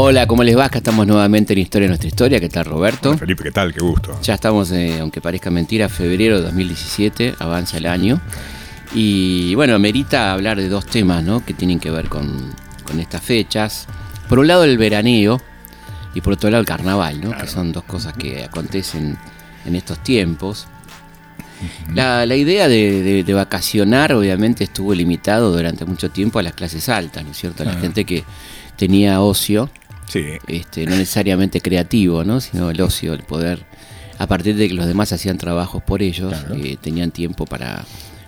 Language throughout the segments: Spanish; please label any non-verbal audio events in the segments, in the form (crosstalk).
Hola, ¿cómo les va? Acá estamos nuevamente en Historia de Nuestra Historia. ¿Qué tal, Roberto? Hola, Felipe, ¿qué tal? Qué gusto. Ya estamos, eh, aunque parezca mentira, febrero de 2017, avanza el año. Y bueno, merita hablar de dos temas ¿no? que tienen que ver con, con estas fechas. Por un lado, el veraneo y por otro lado, el carnaval, ¿no? que son dos cosas que acontecen en estos tiempos. La, la idea de, de- de vacacionar obviamente estuvo limitado durante mucho tiempo a las clases altas, ¿no es cierto? A la Claro. gente que tenía ocio, Sí, este, no necesariamente creativo, ¿no? sino el ocio, el poder, a partir de que los demás hacían trabajos por ellos, Claro. eh, tenían tiempo para,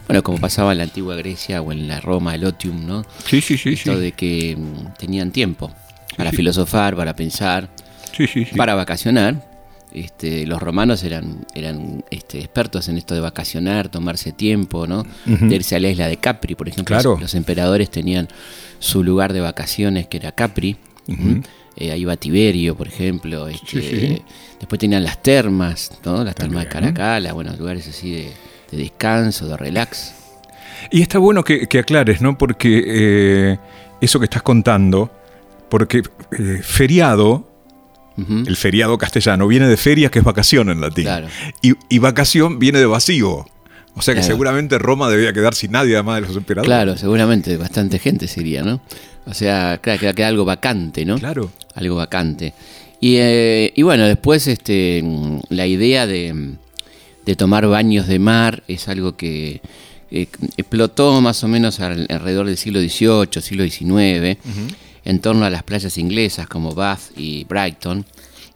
bueno, como pasaba en la antigua Grecia o en la Roma, el otium, ¿no? sí, sí, sí. Esto Sí, de que mm, tenían tiempo para sí. filosofar, para pensar, para vacacionar. Este, los romanos eran, eran este, expertos en esto de vacacionar, tomarse tiempo, ¿no? De irse a la isla de Capri, por ejemplo. Claro. Los, los emperadores tenían su lugar de vacaciones que era Capri. Ujú. Eh, ahí iba Tiberio, por ejemplo. este, Sí, sí. Después tenían las termas, ¿no? Las termas de. Caracala, bueno, lugares así de, de descanso, de relax. Y está bueno que, que aclares, ¿no? Porque eh, eso que estás contando, porque eh, feriado, el feriado castellano, viene de ferias, que es vacación en latín. Claro. Y, y vacación viene de vacío. O sea que Claro. seguramente Roma debía quedar sin nadie, además de los emperadores. Claro, seguramente bastante gente sería, ¿no? O sea, claro, queda, queda algo vacante, ¿no? Claro. Algo vacante. Y, eh, y bueno, después este, la idea de, de tomar baños de mar es algo que eh, explotó más o menos al- alrededor del siglo XVIII, siglo XIX, en torno a las playas inglesas como Bath y Brighton,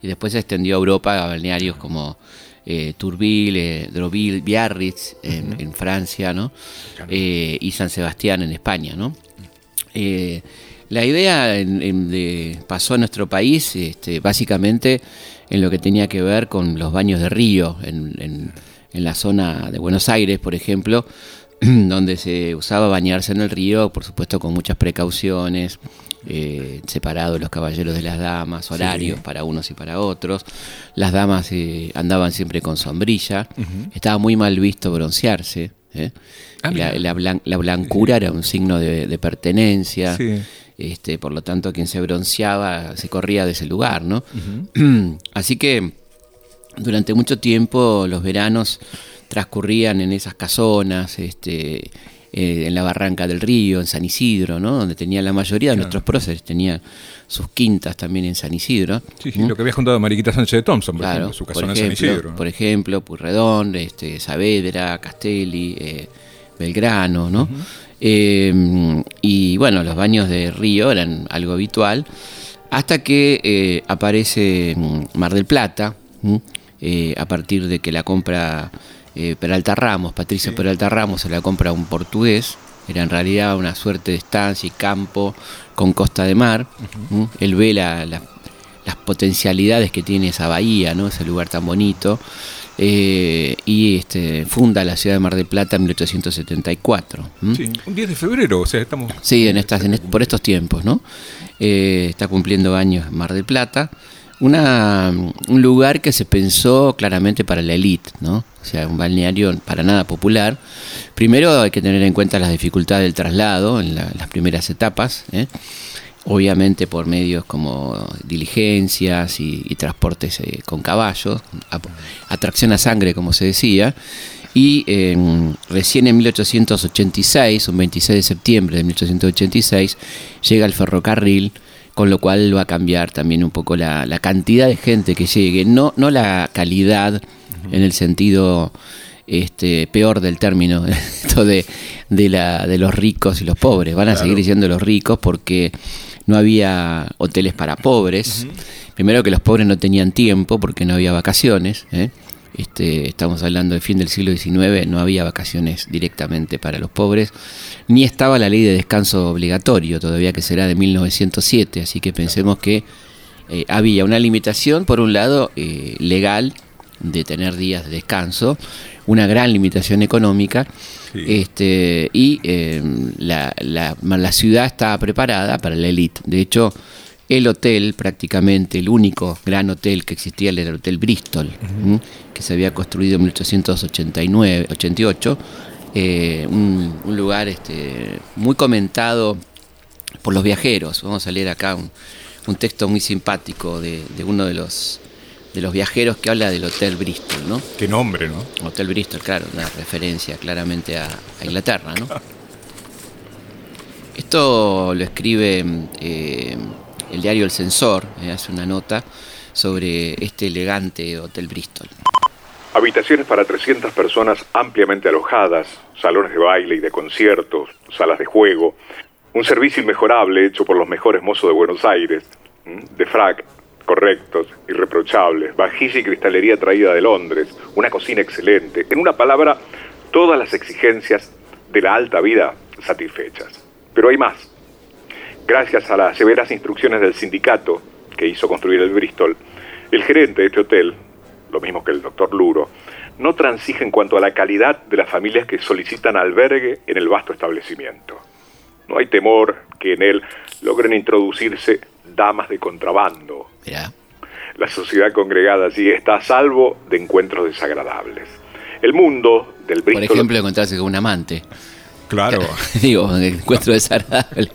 y después se extendió a Europa a balnearios como eh, Tourville, eh, Deauville, Biarritz en, en Francia, ¿no? Eh, y San Sebastián en España, ¿no? La idea en- en de- pasó a nuestro país este, básicamente en lo que tenía que ver con los baños de río, en, en- la zona de Buenos Aires, por ejemplo, (clears throat) donde se usaba bañarse en el río, por supuesto con muchas precauciones, eh, separados los caballeros de las damas, horarios para unos y para otros. Las damas eh, andaban siempre con sombrilla, estaba muy mal visto broncearse. ¿eh? Ah, la, blan- la blancura era un signo de, de pertenencia. Sí. Este, por lo tanto, quien se bronceaba se corría de ese lugar, ¿no? (clears throat) Así que durante mucho tiempo los veranos transcurrían en esas casonas, este, eh, en la barranca del río, en San Isidro, ¿no? Donde tenía la mayoría de nuestros próceres, tenían sus quintas también en San Isidro. Sí, sí, lo que había contado Mariquita Sánchez de Thompson, por Claro, ejemplo, su casona en San Isidro. ¿no? por ejemplo, Purredón, este, Saavedra, Castelli, eh, Belgrano, ¿no? Eh, y bueno, los baños de río eran algo habitual, hasta que eh, aparece mm, Mar del Plata. Eh, a partir de que la compra eh, Peralta Ramos, Patricia Peralta Ramos se la compra a un portugués, era en realidad una suerte de estancia y campo con costa de mar, él ve la- la- las potencialidades que tiene esa bahía, ¿no? ese lugar tan bonito, eh, y este, funda la ciudad de Mar del Plata en 1874. ¿m? Sí, un 10 de febrero, o sea, estamos... Sí, en estas, en est- por estos tiempos, ¿no? Eh, está cumpliendo años Mar del Plata. Una, un lugar que se pensó claramente para la élite, ¿no? O sea, un balneario para nada popular. Primero hay que tener en cuenta las dificultades del traslado en la- las primeras etapas, ¿eh? Obviamente por medios como diligencias y, y transportes eh, con caballos, atracción a sangre, como se decía. Y eh, recién en 1886, un 26 de septiembre de 1886, llega el ferrocarril, con lo cual va a cambiar también un poco la, la cantidad de gente que llegue, no, no la calidad en el sentido este, peor del término, (laughs) esto de, de, la, de los ricos y los pobres. Van a Claro. seguir siendo los ricos porque no había hoteles para pobres. Primero que los pobres no tenían tiempo porque no había vacaciones. ¿eh? Este, estamos hablando del fin del siglo XIX, no había vacaciones directamente para los pobres, ni estaba la ley de descanso obligatorio, todavía que será de 1907, así que pensemos que eh, había una limitación, por un lado, eh, legal, de tener días de descanso, una gran limitación económica. Este, y eh, la, la, ciudad estaba preparada para la élite. De hecho, el hotel, prácticamente el único gran hotel que existía, era el Hotel Bristol, que se había construido en 1889, 88, eh, un, lugar este, muy comentado por los viajeros. Vamos a leer acá un, texto muy simpático de, uno de los de los viajeros que habla del Hotel Bristol, ¿no? Qué nombre, ¿no? Hotel Bristol, claro, una referencia claramente a, Inglaterra, ¿no? (laughs) Esto lo escribe eh, el diario El Censor, eh, hace una nota sobre este elegante Hotel Bristol. Habitaciones para 300 personas ampliamente alojadas, salones de baile y de conciertos, salas de juego, un servicio inmejorable hecho por los mejores mozos de Buenos Aires, de frac, correctos, irreprochables, vajilla y cristalería traída de Londres, una cocina excelente, en una palabra, todas las exigencias de la alta vida satisfechas. Pero hay más. Gracias a las severas instrucciones del sindicato que hizo construir el Bristol, el gerente de este hotel, lo mismo que el doctor Luro, no transige en cuanto a la calidad de las familias que solicitan albergue en el vasto establecimiento. No hay temor que en él logren introducirse damas de contrabando. La sociedad congregada allí está a salvo de encuentros desagradables. El mundo del Bristol... Por ejemplo, encontrarse con un amante. Claro. (laughs) Digo, encuentro desagradable.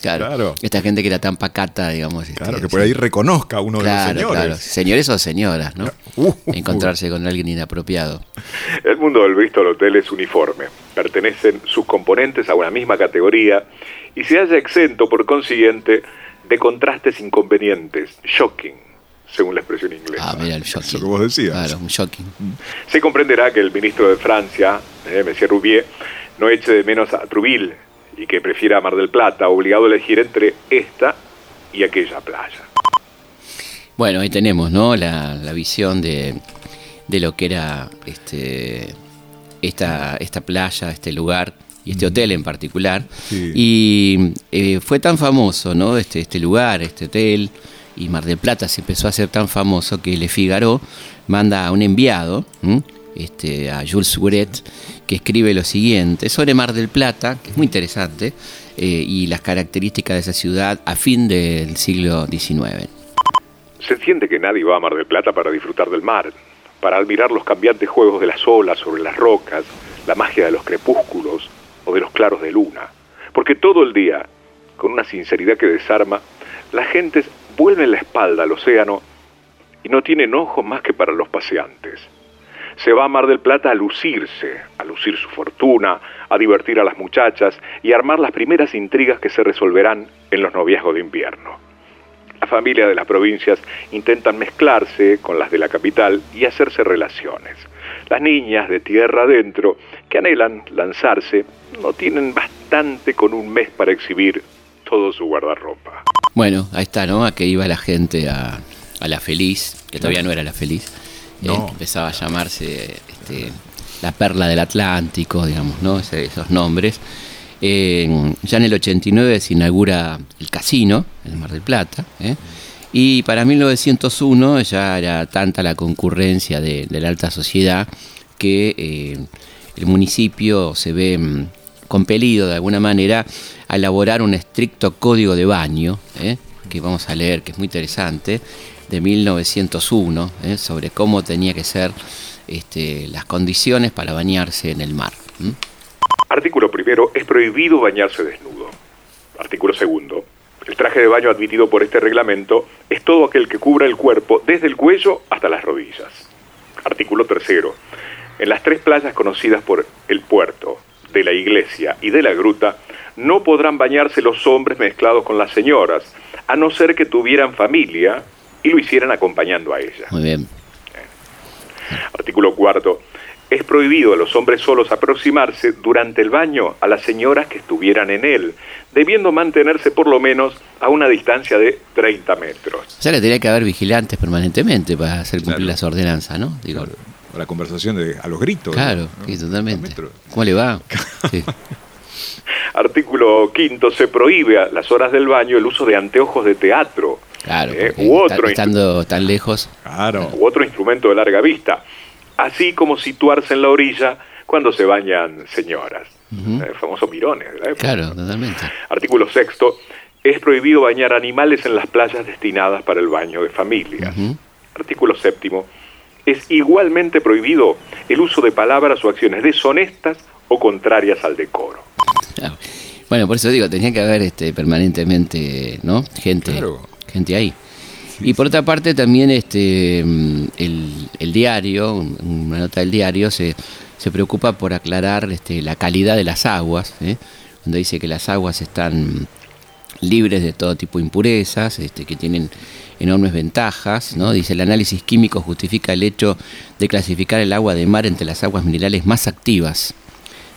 Claro. Esta gente que era tan pacata, digamos. Este, claro, que por ahí reconozca a uno de los señores. Claro. Señores o señoras, ¿no? (laughs) Uh, uh, uh. Encontrarse con alguien inapropiado. El mundo del Bristol Hotel es uniforme. Pertenecen sus componentes a una misma categoría y se halla exento, por consiguiente, de contrastes inconvenientes, shocking, según la expresión inglesa. Ah, mira, el shocking. Eso que vos decías. Claro, un shocking. Se comprenderá que el ministro de Francia, eh, Monsieur Roubier, no eche de menos a Trouville y que prefiera Mar del Plata, obligado a elegir entre esta y aquella playa. Bueno, ahí tenemos, ¿no? La, visión de, de, lo que era este, esta, esta playa, este lugar y este hotel en particular. Y eh, fue tan famoso, ¿no? Este, este lugar, este hotel, y Mar del Plata se empezó a hacer tan famoso que Le Figaro manda a un enviado, este, a Jules Souret, que escribe lo siguiente sobre Mar del Plata, que es muy interesante, eh, y las características de esa ciudad a fin del siglo XIX. Se siente que nadie va a Mar del Plata para disfrutar del mar, para admirar los cambiantes juegos de las olas sobre las rocas, la magia de los crepúsculos o de los claros de luna. Porque todo el día, con una sinceridad que desarma, las gentes vuelven la espalda al océano y no tienen ojos más que para los paseantes se va a Mar del Plata a lucirse, a lucir su fortuna, a divertir a las muchachas y a armar las primeras intrigas que se resolverán en los noviazgos de invierno. Las familias de las provincias intentan mezclarse con las de la capital y hacerse relaciones. Las niñas de tierra adentro, que anhelan lanzarse, no tienen bastante con un mes para exhibir todo su guardarropa. Bueno, ahí está, ¿no? A que iba la gente a, a la feliz, que todavía no era la feliz eh, empezaba a llamarse este, la perla del Atlántico, digamos, ¿no? esos nombres. Eh, ya en el 89 se inaugura el casino en el Mar del Plata. ¿eh? Y para 1901 ya era tanta la concurrencia de, la alta sociedad que el municipio se ve mm, compelido de alguna manera a elaborar un estricto código de baño, que vamos a leer, que es muy interesante, de 1901 ¿eh? sobre cómo tenía que ser este, las condiciones para bañarse en el mar. Artículo primero, es prohibido bañarse desnudo. Artículo segundo, el traje de baño admitido por este reglamento es todo aquel que cubra el cuerpo desde el cuello hasta las rodillas. Artículo tercero, en las tres playas conocidas por el puerto, de la iglesia y de la gruta, no podrán bañarse los hombres mezclados con las señoras, a no ser que tuvieran familia y lo hicieran acompañando a ella. Muy bien. Artículo cuarto. Es prohibido a los hombres solos aproximarse durante el baño a las señoras que estuvieran en él, debiendo mantenerse por lo menos a una distancia de 30 metros. O sea que tenía que haber vigilantes permanentemente para hacer cumplir las ordenanzas, ¿no? Digo, La conversación de, a los gritos. Claro, sí, totalmente. ¿Cómo le va? (laughs) Artículo quinto. Se prohíbe a las horas del baño el uso de anteojos de teatro Claro, ¿eh? u, otro estando tan lejos. Claro. u otro instrumento de larga vista, así como situarse en la orilla cuando se bañan señoras. El famoso mirones de la época. Claro, totalmente. Artículo sexto. Es prohibido bañar animales en las playas destinadas para el baño de familias. Artículo séptimo. Es igualmente prohibido el uso de palabras o acciones deshonestas o contrarias al decoro. Claro. Bueno, por eso digo, tenía que haber este, permanentemente, ¿no? Gente, Claro. gente ahí. Y por otra parte también este mm, el, el diario, un- una nota del diario, se, se preocupa por aclarar este, la calidad de las aguas, ¿eh? donde dice que las aguas están libres de todo tipo de impurezas, este, que tienen enormes ventajas, ¿no? Dice el análisis químico justifica el hecho de clasificar el agua de mar entre las aguas minerales más activas.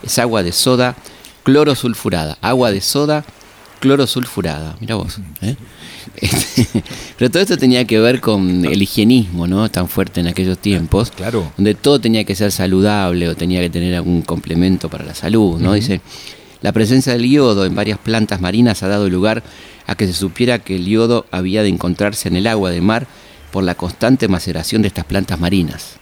Es agua de soda clorosulfurada, agua de soda clorosulfurada, mira vos. ¿eh? Este, (laughs) Pero todo esto tenía que ver con el higienismo, ¿no? Tan fuerte en aquellos tiempos, Claro. donde todo tenía que ser saludable o tenía que tener algún complemento para la salud, ¿no? Dice, la presencia del yodo en varias plantas marinas ha dado lugar a que se supiera que el yodo había de encontrarse en el agua de mar por la constante maceración de estas plantas marinas.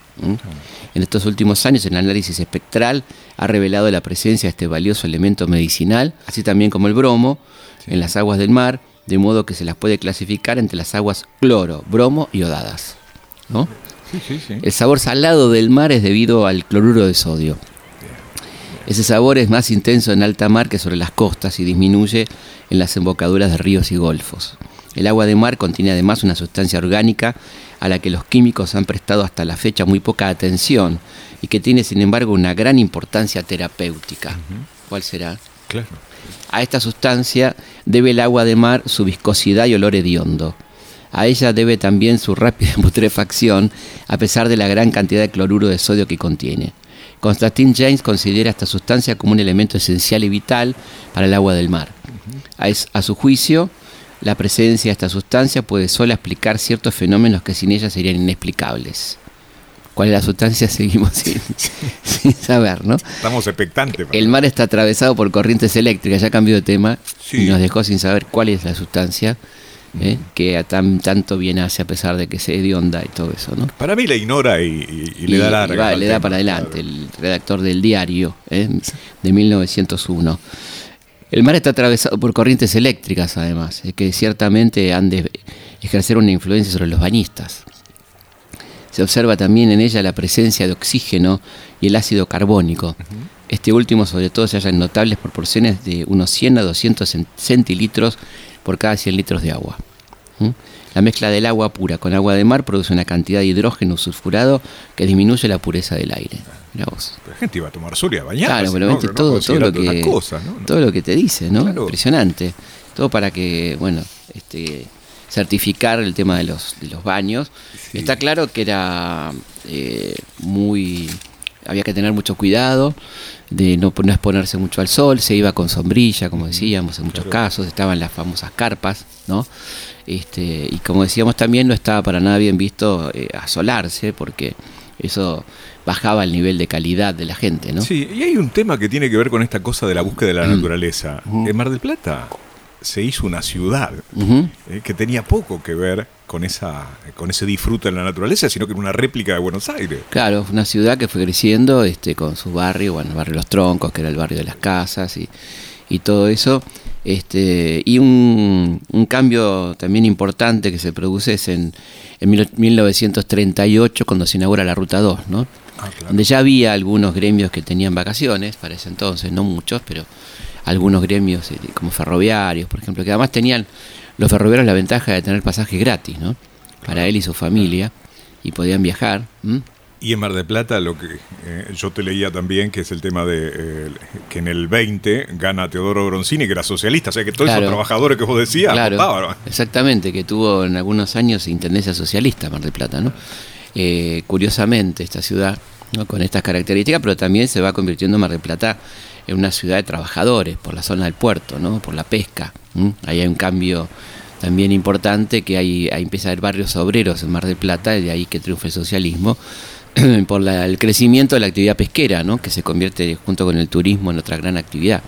En estos últimos años el análisis espectral ha revelado la presencia de este valioso elemento medicinal, así también como el bromo, en las aguas del mar, de modo que se las puede clasificar entre las aguas cloro, bromo y odadas. ¿no? Sí, sí, sí. El sabor salado del mar es debido al cloruro de sodio. Ese sabor es más intenso en alta mar que sobre las costas y disminuye en las embocaduras de ríos y golfos. El agua de mar contiene además una sustancia orgánica a la que los químicos han prestado hasta la fecha muy poca atención y que tiene sin embargo una gran importancia terapéutica. ¿Cuál será? Claro. A esta sustancia debe el agua de mar su viscosidad y olor hediondo. A ella debe también su rápida (laughs) putrefacción, a pesar de la gran cantidad de cloruro de sodio que contiene. Constantin James considera esta sustancia como un elemento esencial y vital para el agua del mar. A, es- a su juicio, la presencia de esta sustancia puede sola explicar ciertos fenómenos que sin ella serían inexplicables. ¿Cuál es la sustancia? Seguimos sin, sin saber, ¿no? Estamos expectantes. El mar está atravesado por corrientes eléctricas, ya cambió de tema Sí. y nos dejó sin saber cuál es la sustancia ¿eh? que a tan, tanto bien hace a pesar de que se hedionda y todo eso, ¿no? Para mí la ignora y, y- y le da larga. va, al le da tema, para adelante, claro. el redactor del diario ¿eh? de 1901. El mar está atravesado por corrientes eléctricas, además, eh, que ciertamente han de ejercer una influencia sobre los bañistas. Se observa también en ella la presencia de oxígeno y el ácido carbónico. Este último, sobre todo, se halla en notables proporciones de unos 100 a 200 cen- centilitros por cada 100 litros de agua. ¿Mm? La mezcla del agua pura con agua de mar produce una cantidad de hidrógeno sulfurado que disminuye la pureza del aire. La gente iba a tomar sol y a bañarse. Claro, pero todo, todo lo que todo lo que te dice, ¿no? Claro. Impresionante. Todo para que, bueno, este certificar el tema de los de los baños. Sí. Está claro que era eh, muy había que tener mucho cuidado de no, no exponerse mucho al sol, se iba con sombrilla, como decíamos, en muchos Claro. casos, estaban las famosas carpas, ¿no? Este, y como decíamos también, no estaba para nada bien visto eh, asolarse, porque eso bajaba el nivel de calidad de la gente, ¿no? Sí, y hay un tema que tiene que ver con esta cosa de la búsqueda de la naturaleza. En Mar del Plata se hizo una ciudad eh, que tenía poco que ver con esa con ese disfrute de la naturaleza, sino que era una réplica de Buenos Aires. Claro, una ciudad que fue creciendo este, con su barrio, bueno, el barrio Los Troncos, que era el barrio de las casas y, y todo eso. Este, y un, un cambio también importante que se produce es en, en mil- 1938 cuando se inaugura la Ruta 2, ¿no? Ah, claro. donde ya había algunos gremios que tenían vacaciones para ese entonces, no muchos, pero algunos gremios eh, como ferroviarios, por ejemplo, que además tenían los ferroviarios la ventaja de tener pasajes gratis, ¿no? Para él y su familia, y podían viajar. Y en Mar del Plata, lo que eh, yo te leía también, que es el tema de eh, que en el 20 gana Teodoro Bronzini, que era socialista, o sea que todos Claro. esos trabajadores que vos decías Claro, exactamente, que tuvo en algunos años intendencia socialista Mar del Plata, ¿no? Eh, curiosamente, esta ciudad, ¿no? con estas características, pero también se va convirtiendo Mar del Plata en una ciudad de trabajadores por la zona del puerto, ¿no? Por la pesca. ¿m? Ahí hay un cambio también importante que hay, ahí empieza a haber barrios obreros en Mar del Plata, y de ahí que triunfa el socialismo (clears throat) por el crecimiento de la actividad pesquera, ¿no? que se convierte junto con el turismo en otra gran actividad.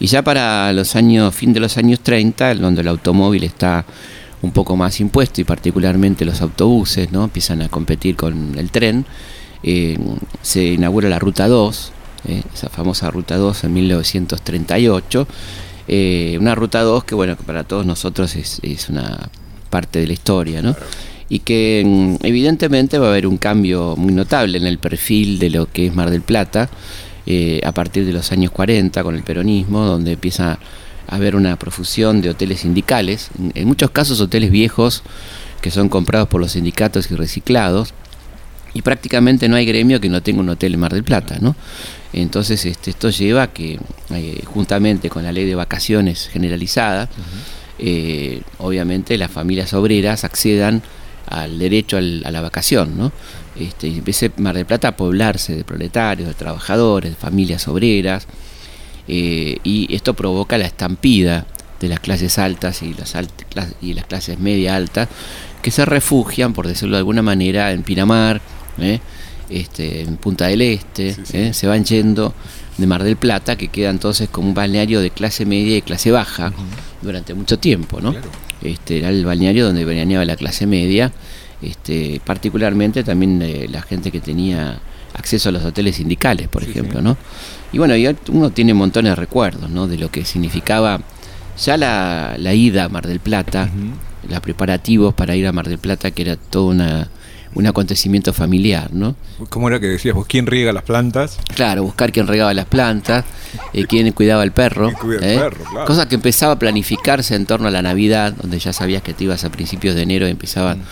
Y ya para los años, fin de los años 30, donde el automóvil está un poco más impuesto y particularmente los autobuses, ¿no? Empiezan a competir con el tren. Eh, se inaugura la Ruta 2, ¿eh? esa famosa Ruta 2 en 1938. Eh, una Ruta 2 que, bueno, que para todos nosotros es, es una parte de la historia, ¿no? Y que mm, evidentemente va a haber un cambio muy notable en el perfil de lo que es Mar del Plata a partir de los años 40 con el peronismo, donde empieza a haber una profusión de hoteles sindicales, en muchos casos hoteles viejos que son comprados por los sindicatos y reciclados, y prácticamente no hay gremio que no tenga un hotel en Mar del Plata, ¿no? Entonces este, esto lleva a que, eh, juntamente con la ley de vacaciones generalizada, eh, obviamente las familias obreras accedan al derecho a la vacación, ¿no? Este, y empiece Mar del Plata a poblarse de proletarios, de trabajadores, de familias obreras, eh, y esto provoca la estampida de las clases altas y las, y las clases media altas que se refugian, por decirlo de alguna manera, en Pinamar, ¿eh? este, en Punta del Este, ¿eh? se van yendo de Mar del Plata, que queda entonces como un balneario de clase media y clase baja durante mucho tiempo, ¿no? Este, era el balneario donde veraneaba la clase media, este, particularmente también eh, la gente que tenía acceso a los hoteles sindicales, por ejemplo, ¿no? Y bueno, uno tiene montones de recuerdos, ¿no? De lo que significaba ya la, ida a Mar del Plata, los preparativos para ir a Mar del Plata, que era toda una un acontecimiento familiar, ¿no? ¿Cómo era que decías vos? ¿Quién riega las plantas? Claro, buscar quién regaba las plantas, eh, quién cuidaba el perro. ¿eh? Cosa que empezaba a planificarse en torno a la Navidad, donde ya sabías que te ibas a principios de enero y empezaba mm.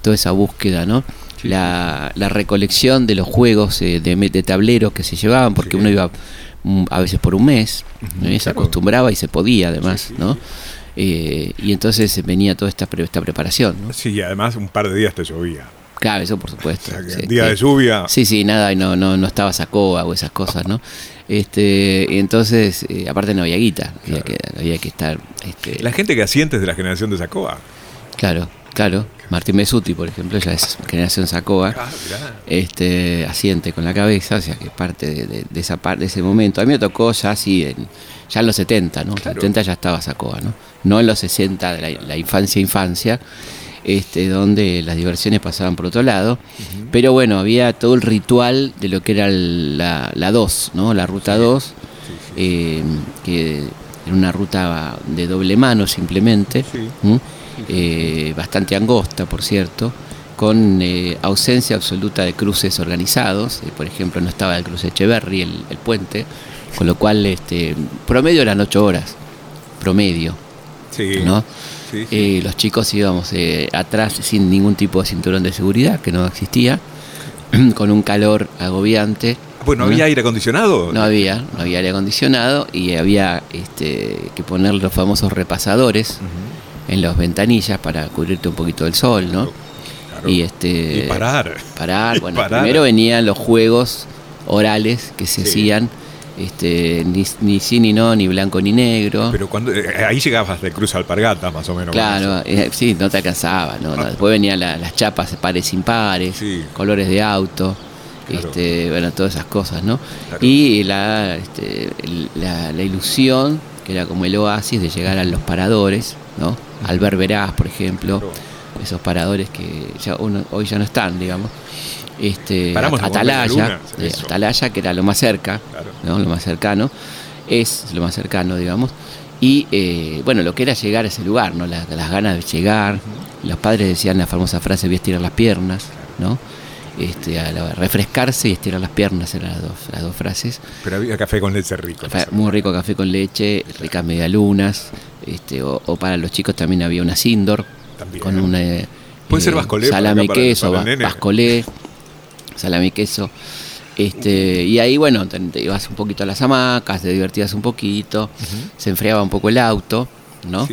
toda esa búsqueda, ¿no? la, recolección de los juegos eh, de, de, tableros que se llevaban, porque uno iba mm, a veces por un mes, se acostumbraba y se podía además, ¿no? y entonces venía toda esta, esta preparación. ¿no? Sí, y además un par de días te llovía. Claro, eso por supuesto. día de lluvia. Sí, sí, nada, no, no, no estaba Sacoa o esas cosas, ¿no? Este, entonces, eh, aparte no había guita, había, que, estar. Este, la gente que asiente es de la generación de Sacoa. Claro, claro. Martín Mesuti, por ejemplo, ya es generación Sacoa. Ah, este, asiente con la cabeza, o sea que parte de, esa parte, de ese momento. A mí me tocó ya así, en, ya en los 70, ¿no? En los 70 ya estaba Sacoa, ¿no? No en los 60 de la, la infancia, infancia este, donde las diversiones pasaban por otro lado. Pero bueno, había todo el ritual de lo que era la, la 2, ¿no? la ruta 2, eh, que era una ruta de doble mano simplemente, eh, bastante angosta, por cierto con eh, ausencia absoluta de cruces organizados, por ejemplo no estaba el cruce Echeverry, el, el puente, con lo cual este, promedio eran 8 horas, promedio, ¿no? Eh, los chicos íbamos eh, atrás sin ningún tipo de cinturón de seguridad, que no existía, (clears throat) con un calor agobiante. Bueno, ¿había aire acondicionado? No había, no había aire acondicionado y había este, que poner los famosos repasadores en las ventanillas para cubrirte un poquito del sol, ¿no? Y, este, parar. Parar, (laughs) bueno, primero venían los juegos orales que se hacían este, ni, ni, sí ni no, ni blanco ni negro. Pero cuando eh, ahí llegabas de Cruz Alpargata, más o menos. Claro, eh, sí, no te alcanzaba. ¿no? Ah. Después venían las chapas pares impares, colores de auto, este, bueno, todas esas cosas, ¿no? Y la, este, la, ilusión, que era como el oasis de llegar a los paradores, ¿no? Al Verás, por ejemplo, esos paradores que ya uno, hoy ya no están, digamos este, Atalaya, eh, Atalaya, que era lo más cerca, ¿no? lo más cercano, es lo más cercano, digamos. Y eh, bueno, lo que era llegar a ese lugar, ¿no? las, ganas de llegar. Los padres decían la famosa frase, voy a estirar las piernas, ¿no? Este, a refrescarse y estirar las piernas eran las dos, las dos frases. Pero había café con leche rico. muy rico café con leche, ricas medialunas, este, o, para los chicos también había una Sindor, con una... Puede ser bascolé. Salame queso, bascolé (laughs) salami queso. Este, y ahí, bueno, te, ibas un poquito a las hamacas, te divertías un poquito, se enfriaba un poco el auto, ¿no?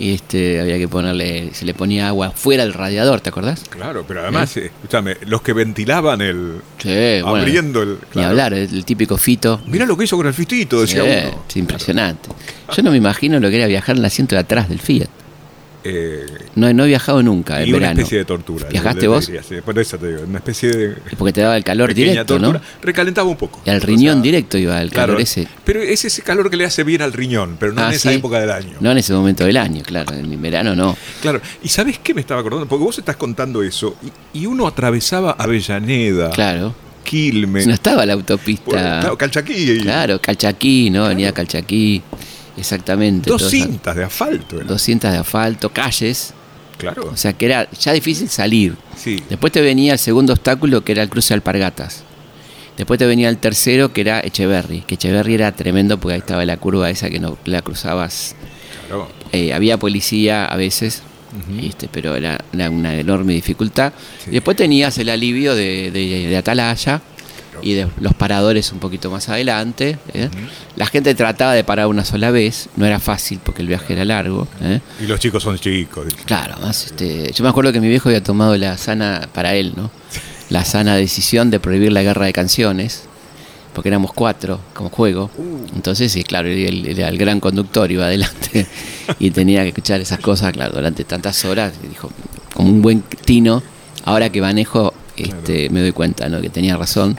Y este, había que ponerle, se le ponía agua fuera del radiador, ¿te acordás? Claro, pero además, ¿Eh? escúchame, los que ventilaban el. Sí, abriendo el. Ni hablar, el, típico fito. Mira lo que hizo con el fitito, decía uno. Es impresionante. Yo no me imagino lo que era viajar en el asiento de atrás del Fiat. Eh, No, no he viajado nunca en y una verano. especie de tortura. ¿Viajaste Le- le vos? por eso te digo, una especie de Porque te daba el calor directo, tortura. ¿no? Recalentaba un poco. Y al O riñón sea, directo iba el claro, calor ese. Pero es ese calor que le hace bien al riñón, pero no Ah, en esa ¿sí? época del año. No en ese momento del año, claro. En verano no. Claro, y ¿sabes qué me estaba acordando? Porque vos estás contando eso, y, y uno atravesaba Avellaneda, Claro. Quilmes, No estaba la por- autopista. claro, Calchaquí, Claro, Calchaquí, ¿no? Avenida Calchaquí. Exactamente. dos cintas de asfalto. era. 200 de asfalto, calles. Claro, O sea que era ya difícil salir. sí. Después te venía el segundo obstáculo que era el cruce de Alpargatas. Después te venía el tercero que era Echeverry. Que Echeverry era tremendo porque ahí estaba la curva esa que no la cruzabas. claro. Eh, había policía a veces. ¿viste? pero era una, una enorme dificultad. Sí. Y después tenías el alivio de, de- de Atalaya y de los paradores un poquito más adelante. ¿eh? La gente trataba de parar una sola vez, no era fácil porque el viaje era largo. ¿eh? Y los chicos son chicos. Claro, más este, yo me acuerdo que mi viejo había tomado la sana, para él, ¿no? (laughs) La sana decisión de prohibir la guerra de canciones, porque éramos cuatro como juego. Entonces, sí, claro, él, era el gran conductor, iba adelante (laughs) y tenía que escuchar esas cosas, claro, durante tantas horas. Y dijo, como un buen tino, ahora que manejo, este, me doy cuenta, ¿no? Que tenía razón.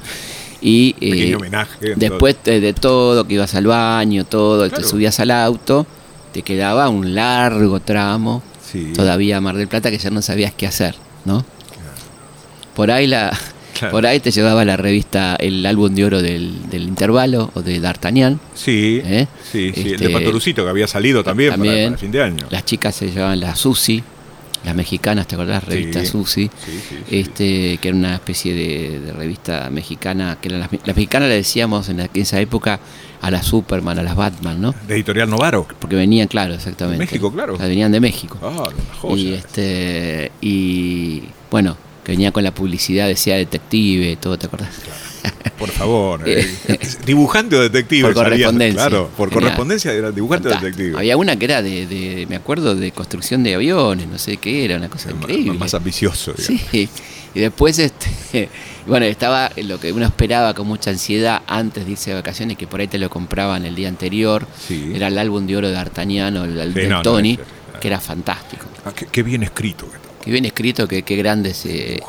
Y eh, homenaje. después de, de todo, que ibas al baño, todo, Claro. te subías al auto, te quedaba un largo tramo Sí. todavía a Mar del Plata que ya no sabías qué hacer, ¿no? Por ahí la Claro. por ahí te llevaba la revista el álbum de oro del, del intervalo o de D'Artagnan. Sí, ¿Eh? sí, sí. El Este, de Patorucito que había salido también, para- también. Fin de año. Las chicas se llevaban la Susi, las mexicanas, ¿te acordás? Revista Sí. Susi. Sí, sí, sí. Este, que era una especie de, de revista mexicana, que las, las mexicanas le decíamos en, la- en esa época a las Superman, a las Batman, ¿no? De Editorial Novaro. Porque venían, claro, exactamente. México, claro. O sea, venían de México. Ah, una joya. Y este y bueno, que venía con la publicidad, decía detective, todo, ¿te acordás? Por favor. (laughs) Eh. dibujante o detective. Por correspondencia. Claro, por correspondencia era dibujante o detective. Había una que era de, de- me acuerdo, de construcción de aviones, no sé qué era, una cosa Más- increíble. Más ambicioso. digamos. Sí, y después, este, (laughs) bueno, estaba lo que uno esperaba con mucha ansiedad antes de irse de vacaciones, que por ahí te lo compraban el día anterior, Sí. era el álbum de oro de D'Artagnan o el, el Sí, de no, no, Tony, que era fantástico. Ah, qué, qué bien escrito. que está. Qué bien escrito, qué, qué grandes eh,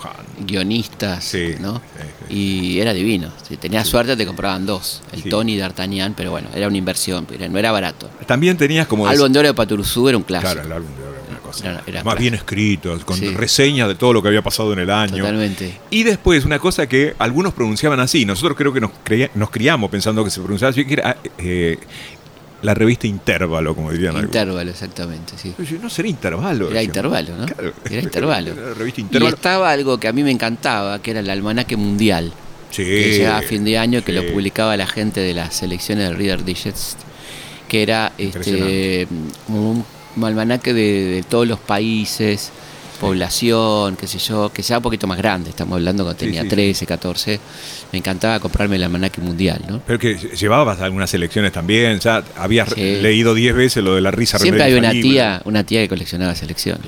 guionistas, Sí, ¿no? sí, sí. Y era divino. Si tenías suerte te compraban dos, el. Tony y D'Artagnan, pero bueno, era una inversión, pero no era barato. También tenías como... Álbum de oro de Paturuzú era un clásico. Claro, el álbum de oro era una cosa. Era- era más bien escrito, con reseñas de todo lo que había pasado en el año. Totalmente. Y después, una cosa que algunos pronunciaban así, nosotros creo que nos, creía- nos criamos pensando que se pronunciaba así, que era eh, la revista Intervalo, como dirían algunos. Intervalo, exactamente, sí. Yo, No será Intervalo. Era intervalo, ¿no? Claro. Era intervalo. Era (laughs) la revista Y Intervalo. estaba algo que a mí me encantaba, que era el almanaque mundial, Sí, que llegaba a fin de año, que sí. lo publicaba la gente de las selecciones del Reader Digest, que era este un, un almanaque de, de todos los países, población, qué sé yo, que sea un poquito más grande, estamos hablando cuando Sí, tenía sí, 13, 14, me encantaba comprarme el almanaque mundial, ¿no? Pero que llevabas algunas selecciones también, ya habías Sí. leído 10 veces lo de la risa Siempre había una tía, una tía que coleccionaba selecciones.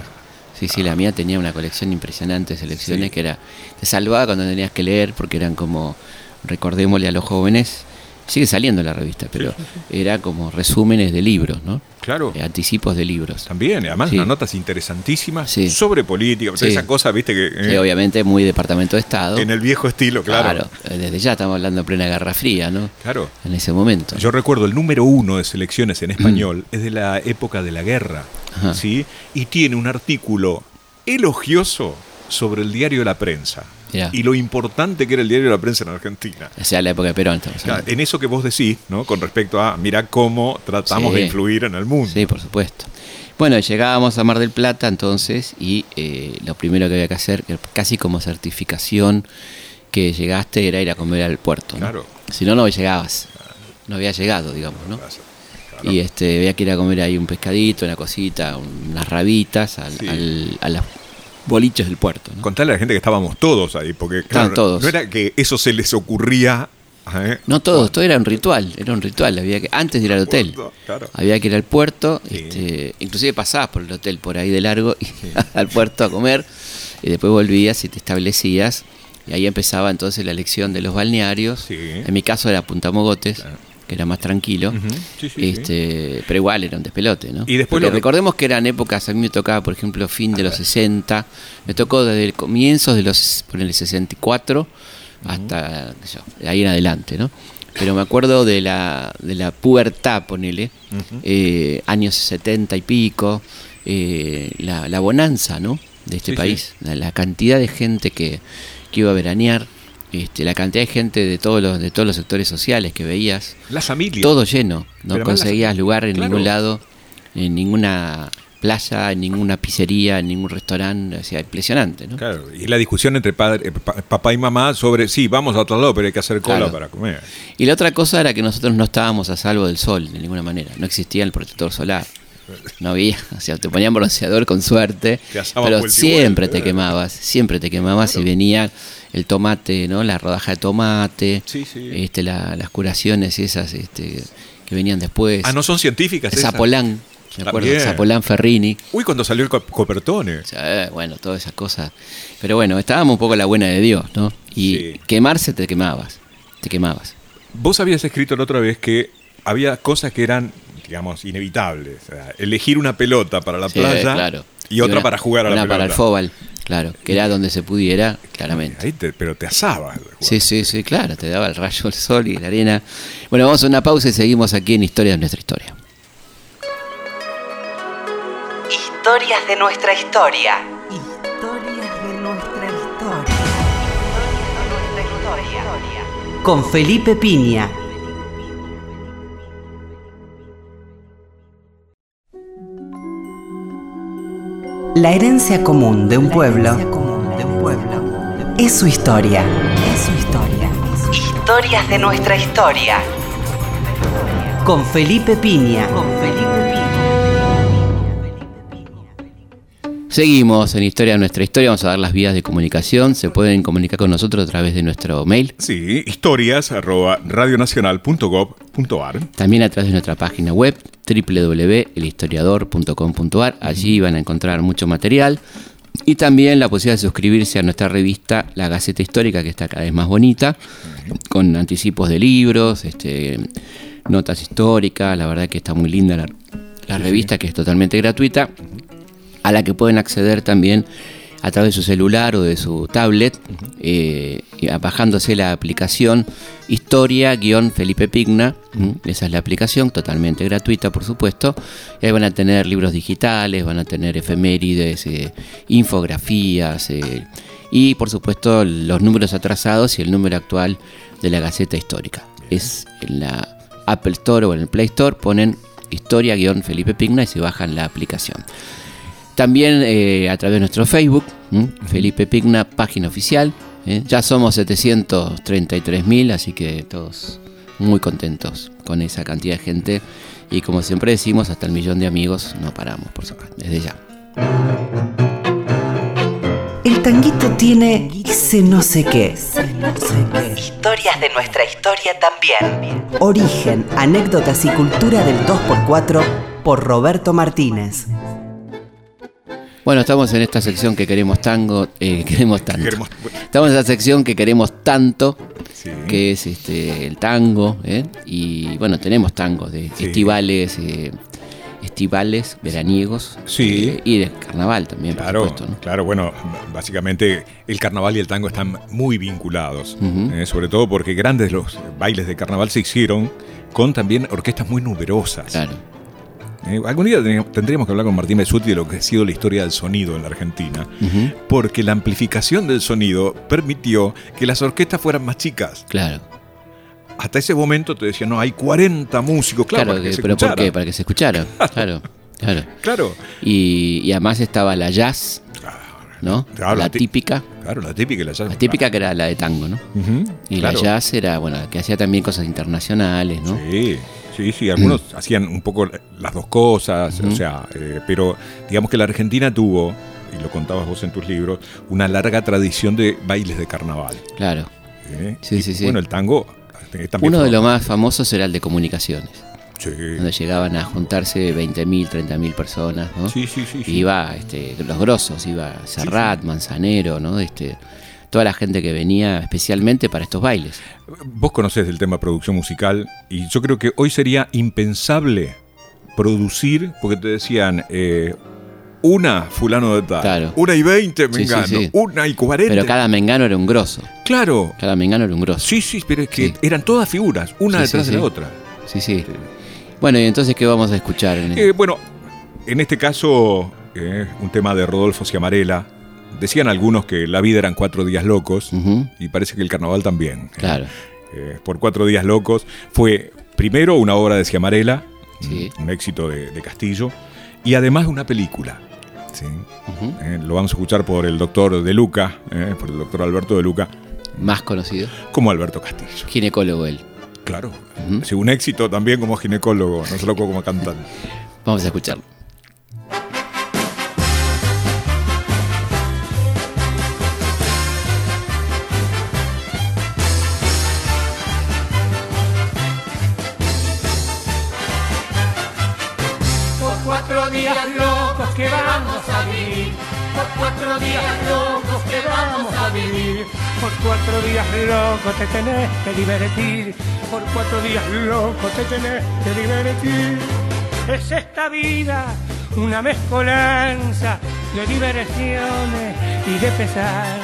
Sí, sí, la mía tenía una colección impresionante de selecciones Sí. que era, te salvaba cuando tenías que leer porque eran como, recordémosle a los jóvenes, sigue saliendo la revista, pero era como resúmenes de libros, ¿no? Claro. Eh, Anticipos de libros. También, además, Sí. unas notas interesantísimas Sí. sobre política, Sí. esa cosa, viste, que Sí, eh, obviamente muy departamento de Estado. en el viejo estilo, claro. eh, desde ya estamos hablando de plena Guerra Fría, ¿no? Claro. En ese momento. Yo recuerdo el número uno de selecciones en español es de la época de la guerra, Ajá. ¿sí? Y tiene un artículo elogioso sobre el diario La Prensa Y lo importante que era el diario La Prensa en Argentina. O sea, la época de Perón estamos Claro, en eso que vos decís, ¿no? Con respecto a, mira cómo tratamos Sí. de influir en el mundo. Sí, por supuesto. Bueno, llegábamos a Mar del Plata entonces y eh, lo primero que había que hacer, casi como certificación que llegaste, era ir a comer al puerto. ¿no? Claro. Si no, no llegabas. No había llegado, digamos, ¿no? Claro. Y este, había que ir a comer ahí un pescadito, una cosita, unas rabitas al, Sí. al- a los boliches del puerto. ¿no? Contarle a la gente que estábamos todos ahí, porque Estaban claro, todos. no era que eso se les ocurría. ¿eh? No todos, todo era un ritual, era un ritual. Había que, antes de ir al hotel, Puerto, claro. había que ir al puerto, Sí. este, inclusive pasabas por el hotel por ahí de largo y (laughs) al puerto a comer, y después volvías y te establecías, y ahí empezaba entonces la elección de los balnearios. Sí. En mi caso era Punta Mogotes, Claro. Que era más tranquilo. Sí, sí. este, Pero igual era un despelote, ¿no? Y después lo- recordemos que eran épocas, a mí me tocaba, por ejemplo, fin de los 60, me tocó desde el comienzos de los, ponele 64 hasta, yo, ahí en adelante, ¿no? Pero me acuerdo de la, de la pubertad, ponele, eh, años 70 y pico, eh, la, la bonanza, ¿no? De este país, La, la cantidad de gente que, que iba a veranear, este, la cantidad de gente de todos los, de todos los sectores sociales que veías, Las familias. todo lleno, no Pero conseguías las- lugar en claro. ningún lado, en ninguna playa, en ninguna pizzería, en ningún restaurante, o sea, impresionante, ¿no? Claro, y la discusión entre padre, eh, pa- papá y mamá sobre, sí, vamos a otro lado, pero hay que hacer cola Claro. para comer. Y la otra cosa era que nosotros no estábamos a salvo del sol de ninguna manera, no existía el protector solar. No había, (laughs) o sea, te ponían bronceador con suerte, pero siempre te quemabas, siempre te quemabas y venía el tomate, ¿no? La rodaja de tomate, Sí, sí. este la- las curaciones esas este, que venían después. Ah, no son científicas esas? Zapolán, me acuerdo. Zapolán Ferrini. Uy, cuando salió el co- Copertone. O sea, eh, bueno, todas esas cosas. Pero bueno, estábamos un poco la buena de Dios, ¿no? Y Sí. quemarse te quemabas. Te quemabas. Vos habías escrito la otra vez que había cosas que eran, digamos, inevitables. O sea, elegir una pelota para la Sí, playa claro. y otra una- para jugar a la una pelota. para el fóbal, claro. Que era donde se pudiera, claramente. Ahí te- pero te jugar. Sí, sí, sí, claro. Te daba el rayo del sol y la arena. Bueno, vamos a una pausa y seguimos aquí en Historia de nuestra historia. Historias de nuestra historia. Historias de nuestra historia. Con Felipe Piña. La herencia común de un pueblo es su historia. Es su historia. Historias de nuestra historia. Con Felipe Piña. Con Felipe Piña. Seguimos en Historia de nuestra historia. Vamos a dar las vías de comunicación. Se pueden comunicar con nosotros a través de nuestro mail. Sí, historias arroba. También a través de nuestra página web www.elhistoriador.com.ar. Allí van a encontrar mucho material y también la posibilidad de suscribirse a nuestra revista La Gaceta Histórica, que está cada vez más bonita, con anticipos de libros, este, notas históricas. La verdad que está muy linda la, la revista, que es totalmente gratuita, a la que pueden acceder también a través de su celular o de su tablet, eh, bajándose la aplicación Historia-Felipe Pigna. Esa es la aplicación, totalmente gratuita, por supuesto. Y ahí van a tener libros digitales, van a tener efemérides, eh, infografías eh, y, por supuesto, los números atrasados y el número actual de la Gaceta Histórica. Es en la Apple Store o en el Play Store, ponen Historia-Felipe Pigna y se bajan la aplicación. También eh, a través de nuestro Facebook, ¿m? Felipe Pigna, página oficial. ¿eh? Ya somos 733 mil, así que todos muy contentos con esa cantidad de gente. Y como siempre decimos, hasta el millón de amigos no paramos, por supuesto, desde ya. El tanguito tiene ese no sé qué. Historias de nuestra historia también. Origen, anécdotas y cultura del 2x4 por Roberto Martínez. Bueno, estamos en esta sección que queremos tango, eh, queremos tanto. Queremos- Estamos en esa sección que queremos tanto, Sí. que es este el tango, ¿eh? y bueno, tenemos tangos de Sí. estivales, eh, estivales, veraniegos, Sí. eh, y de carnaval también, Claro, por supuesto. ¿no? claro, bueno, básicamente el carnaval y el tango están muy vinculados, eh, sobre todo porque grandes los bailes de carnaval se hicieron con también orquestas muy numerosas. Claro. Eh, algún día tendríamos- que hablar con Martín Besuti de lo que ha sido la historia del sonido en la Argentina, porque la amplificación del sonido permitió que las orquestas fueran más chicas. Claro. Hasta ese momento te decían, no, hay 40 músicos, claro, Claro, para que que- se pero ¿por qué? Para que se escuchara. (laughs) Claro, claro. Claro, Y, y además estaba la jazz, ¿no? Claro, la típica. claro, la típica y la jazz. La típica que era la de tango, ¿no? Y la jazz era, bueno, que hacía también cosas internacionales, ¿no? Sí, sí, sí, algunos hacían un poco las dos cosas, o sea, eh, pero digamos que la Argentina tuvo, y lo contabas vos en tus libros, una larga tradición de bailes de carnaval. Claro. ¿eh? Sí, Y, sí, sí. Bueno, el tango también Uno de los más famosos era el de comunicaciones, Sí, donde llegaban a juntarse 20.000, 30.000 personas, ¿no? sí, sí, sí. Sí. iba este, los grosos, iba Serrat, Manzanero, ¿no? Este, toda la gente que venía especialmente para estos bailes. Vos conocés del tema producción musical y yo creo que hoy sería impensable producir, porque te decían, eh, una fulano de tal, Claro. una y veinte Sí, sí, mengano, sí. una y cuarenta. Pero cada mengano era un grosso. Claro, Cada mengano era un grosso. sí, sí, pero es que eran todas figuras, una detrás de la otra. Sí, sí. Bueno, y entonces, ¿qué vamos a escuchar? en Eh, bueno, en este caso, eh, un tema de Rodolfo Ciamarela. Decían algunos que la vida eran cuatro días locos y parece que el carnaval también. Claro. Eh, por cuatro días locos fue primero una obra de Ciamarela, Sí. un éxito de, de Castillo, y además una película. ¿sí? Eh, lo vamos a escuchar por el doctor De Luca, eh, por el doctor Alberto De Luca, Más conocido. como Alberto Castillo. Ginecólogo él. Claro. Sí, un éxito también como ginecólogo, no solo como cantante. Vamos a escucharlo. Locos te tenés que divertir. Por cuatro días locos te tenés que divertir. Es esta vida una mezcolanza de diversiones y de pesar.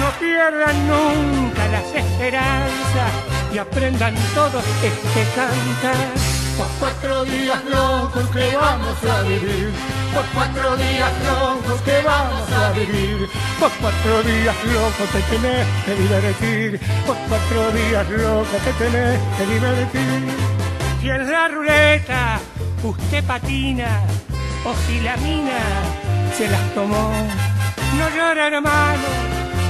No pierdan nunca las esperanzas y aprendan todos este cantar. Por cuatro días locos que vamos a vivir. Por cuatro días locos que vamos a vivir. Por cuatro días locos te tenés que divertir. Por cuatro días locos te tenés que divertir. Si en la ruleta usted patina o si la mina se las tomó, no llora hermano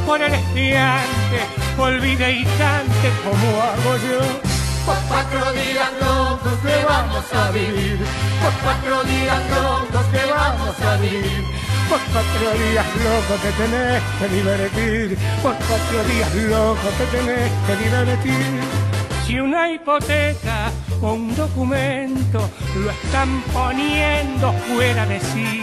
por el estudiante, olvide y cante como hago yo. Por cuatro días locos que vamos a vivir, por cuatro días locos que vamos a vivir. Por cuatro días locos te tenés que divertir, por cuatro días locos te tenés que divertir. Si una hipoteca o un documento lo están poniendo fuera de sí,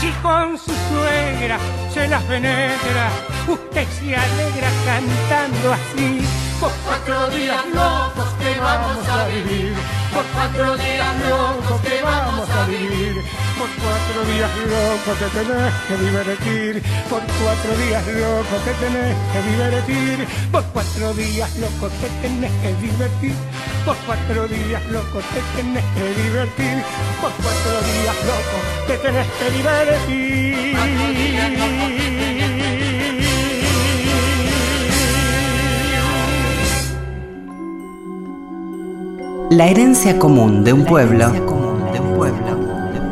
si con su suegra se las penetra, usted se alegra cantando así. Por cuatro días locos que vamos a vivir, por cuatro días locos que vamos a vivir, por cuatro días locos te tenés que divertir, por cuatro días locos te tenés que divertir, por cuatro días locos te tenés que divertir, por cuatro días locos te tenés que divertir, por cuatro días locos te tenés que divertir. La herencia común de un pueblo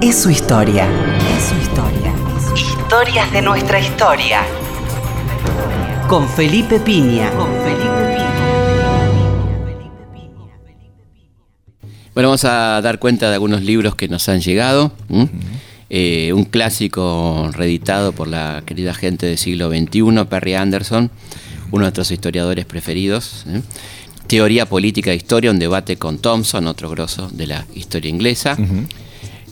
es su historia. Es su historia. Historias de nuestra historia. Con Felipe Piña. Con Felipe Bueno, vamos a dar cuenta de algunos libros que nos han llegado. Eh, un clásico reeditado por la querida gente del siglo XXI, Perry Anderson, uno de nuestros historiadores preferidos. ¿eh? Teoría política de historia, un debate con Thompson, otro grosso de la historia inglesa.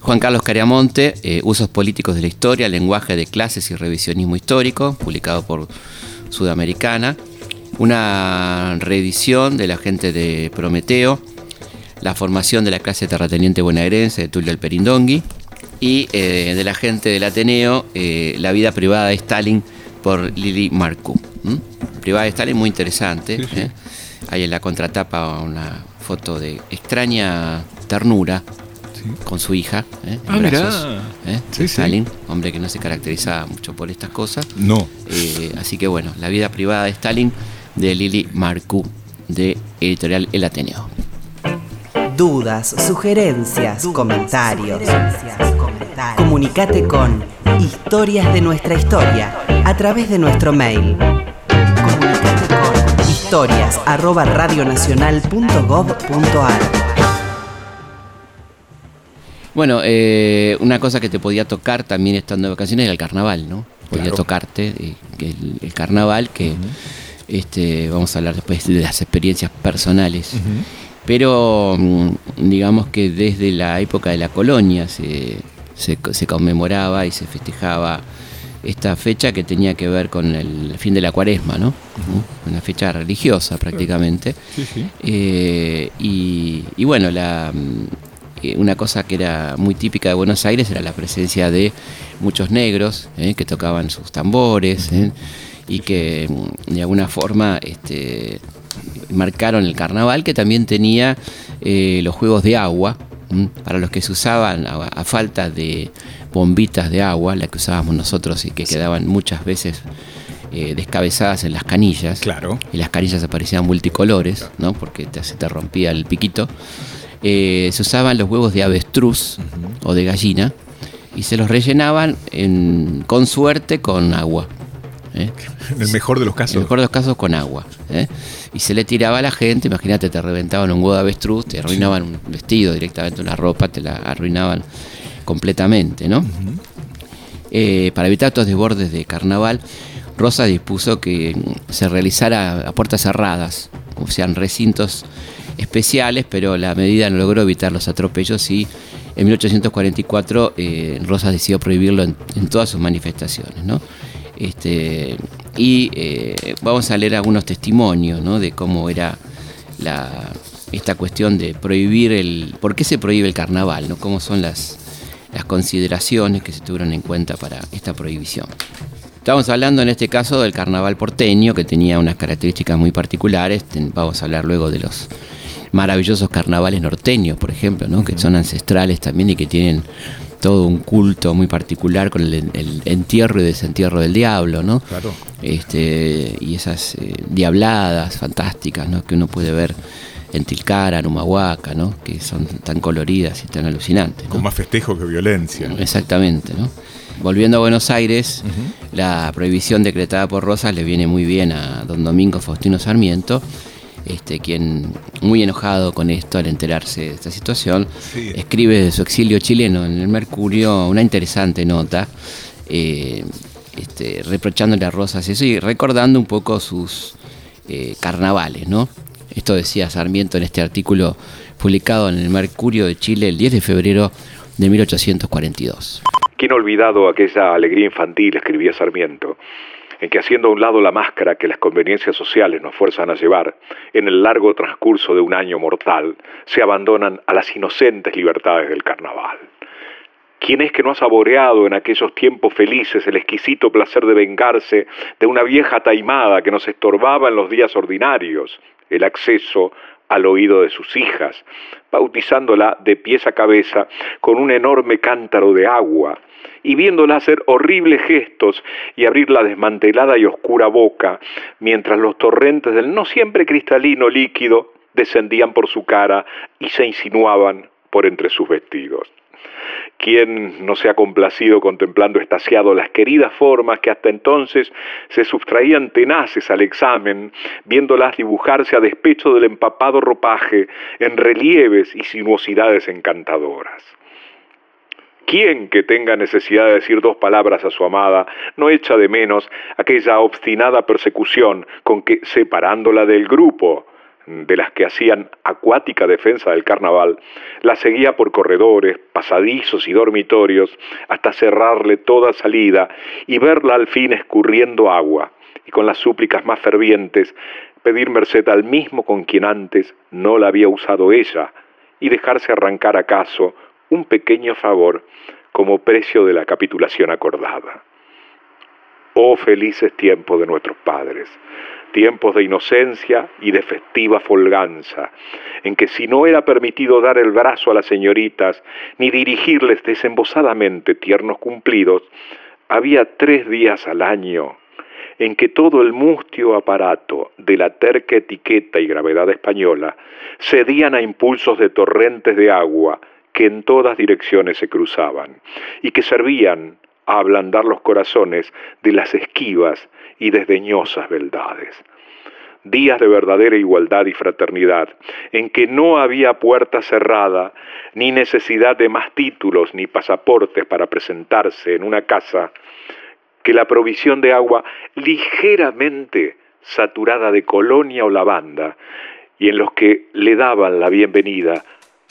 Juan Carlos Cariamonte, eh, Usos políticos de la historia, lenguaje de clases y revisionismo histórico, publicado por Sudamericana. Una reedición de la gente de Prometeo, la formación de la clase terrateniente bonaerense de Tulio Alperindongui y eh, de la gente del Ateneo, eh, La vida privada de Stalin por Lili Marcou. ¿m? Privada de Stalin muy interesante. Sí, sí. Hay en la contratapa una foto de extraña ternura con su hija, ¿eh? en Ah, brazos, ¿eh? Sí, sí. Stalin, hombre que no se caracterizaba mucho por estas cosas. No. Eh, así que bueno, La vida privada de Stalin de Lili Marcou de editorial El Ateneo. Dudas, sugerencias, comentarios. Comunicate con Historias de nuestra historia a través de nuestro mail. Historias arroba radionacional.gov.ar Bueno, eh, una cosa que te podía tocar también estando de vacaciones era el carnaval, ¿no? Podía Claro. tocarte eh, que el, el carnaval, que este, vamos a hablar después de las experiencias personales. Pero mm, digamos que desde la época de la colonia se, se, se conmemoraba y se festejaba esta fecha que tenía que ver con el fin de la cuaresma, ¿no? Una fecha religiosa prácticamente. Eh, y, bueno, la, eh, una cosa que era muy típica de Buenos Aires era la presencia de muchos negros eh, que tocaban sus tambores y que mm, de alguna forma este, marcaron el carnaval que también tenía los juegos de agua para los que se usaban a falta de bombitas de agua, la que usábamos nosotros y que quedaban muchas veces eh, descabezadas en las canillas. Claro. Y las canillas aparecían multicolores, ¿no? Porque te, se te rompía el piquito. Eh, se usaban los huevos de avestruz o de gallina y se los rellenaban con suerte con agua. ¿eh? En el mejor de los casos. En el mejor de los casos con agua. Y se le tiraba a la gente, imagínate, te reventaban un huevo de avestruz, te arruinaban un vestido directamente, una ropa, te la arruinaban completamente, ¿no? Eh, para evitar estos desbordes de carnaval, Rosa dispuso que se realizara a puertas cerradas, o sean recintos especiales, pero la medida no logró evitar los atropellos y en 1844 eh, Rosas decidió prohibirlo en, todas sus manifestaciones. ¿no? Este, y eh, vamos a leer algunos testimonios ¿no? de cómo era la, esta cuestión de prohibir el... ¿Por qué se prohíbe el carnaval? ¿no? ¿Cómo son las, las consideraciones que se tuvieron en cuenta para esta prohibición. Estamos hablando en este caso del carnaval porteño, que tenía unas características muy particulares. Vamos a hablar luego de los maravillosos carnavales norteños, por ejemplo, ¿no? que son ancestrales también y que tienen todo un culto muy particular con el, entierro y desentierro del diablo, ¿no? Claro. Este, y esas eh, diabladas fantásticas, ¿no? Que uno puede ver en Tilcara, en Humahuaca, ¿no? que son tan coloridas y tan alucinantes. Con más festejo que violencia. Exactamente. ¿no? Volviendo a Buenos Aires, la prohibición decretada por Rosas le viene muy bien a don Domingo Faustino Sarmiento, este, quien, muy enojado con esto al enterarse de esta situación, escribe de su exilio chileno en el Mercurio una interesante nota. Eh, este, reprochándole a Rosas eso y recordando un poco sus eh, carnavales, ¿no? Esto decía Sarmiento en este artículo publicado en el Mercurio de Chile el 10 de febrero de 1842. ¿Quién ha olvidado aquella alegría infantil, escribía Sarmiento, en que haciendo a un lado la máscara que las conveniencias sociales nos fuerzan a llevar, en el largo transcurso de un año mortal, se abandonan a las inocentes libertades del carnaval? ¿Quién es que no ha saboreado en aquellos tiempos felices el exquisito placer de vengarse de una vieja taimada que nos estorbaba en los días ordinarios, el acceso al oído de sus hijas, bautizándola de pies a cabeza con un enorme cántaro de agua, y viéndola hacer horribles gestos y abrir la desmantelada y oscura boca, mientras los torrentes del no siempre cristalino líquido descendían por su cara y se insinuaban por entre sus vestidos. ¿Quién no se ha complacido contemplando estasiado las queridas formas que hasta entonces se sustraían tenaces al examen, viéndolas dibujarse a despecho del empapado ropaje en relieves y sinuosidades encantadoras? ¿Quién que tenga necesidad de decir dos palabras a su amada no echa de menos aquella obstinada persecución con que, separándola del grupo, de las que hacían acuática defensa del carnaval, la seguía por corredores, pasadizos y dormitorios hasta cerrarle toda salida y verla al fin escurriendo agua y con las súplicas más fervientes pedir merced al mismo con quien antes no la había usado ella y dejarse arrancar acaso un pequeño favor como precio de la capitulación acordada. Oh felices tiempos de nuestros padres, tiempos de inocencia y de festiva folganza, en que si no era permitido dar el brazo a las señoritas ni dirigirles desembosadamente tiernos cumplidos, había tres días al año en que todo el mustio aparato de la terca etiqueta y gravedad española cedían a impulsos de torrentes de agua que en todas direcciones se cruzaban y que servían a ablandar los corazones de las esquivas y desdeñosas beldades. Días de verdadera igualdad y fraternidad, en que no había puerta cerrada, ni necesidad de más títulos ni pasaportes para presentarse en una casa, que la provisión de agua ligeramente saturada de colonia o lavanda, y en los que le daban la bienvenida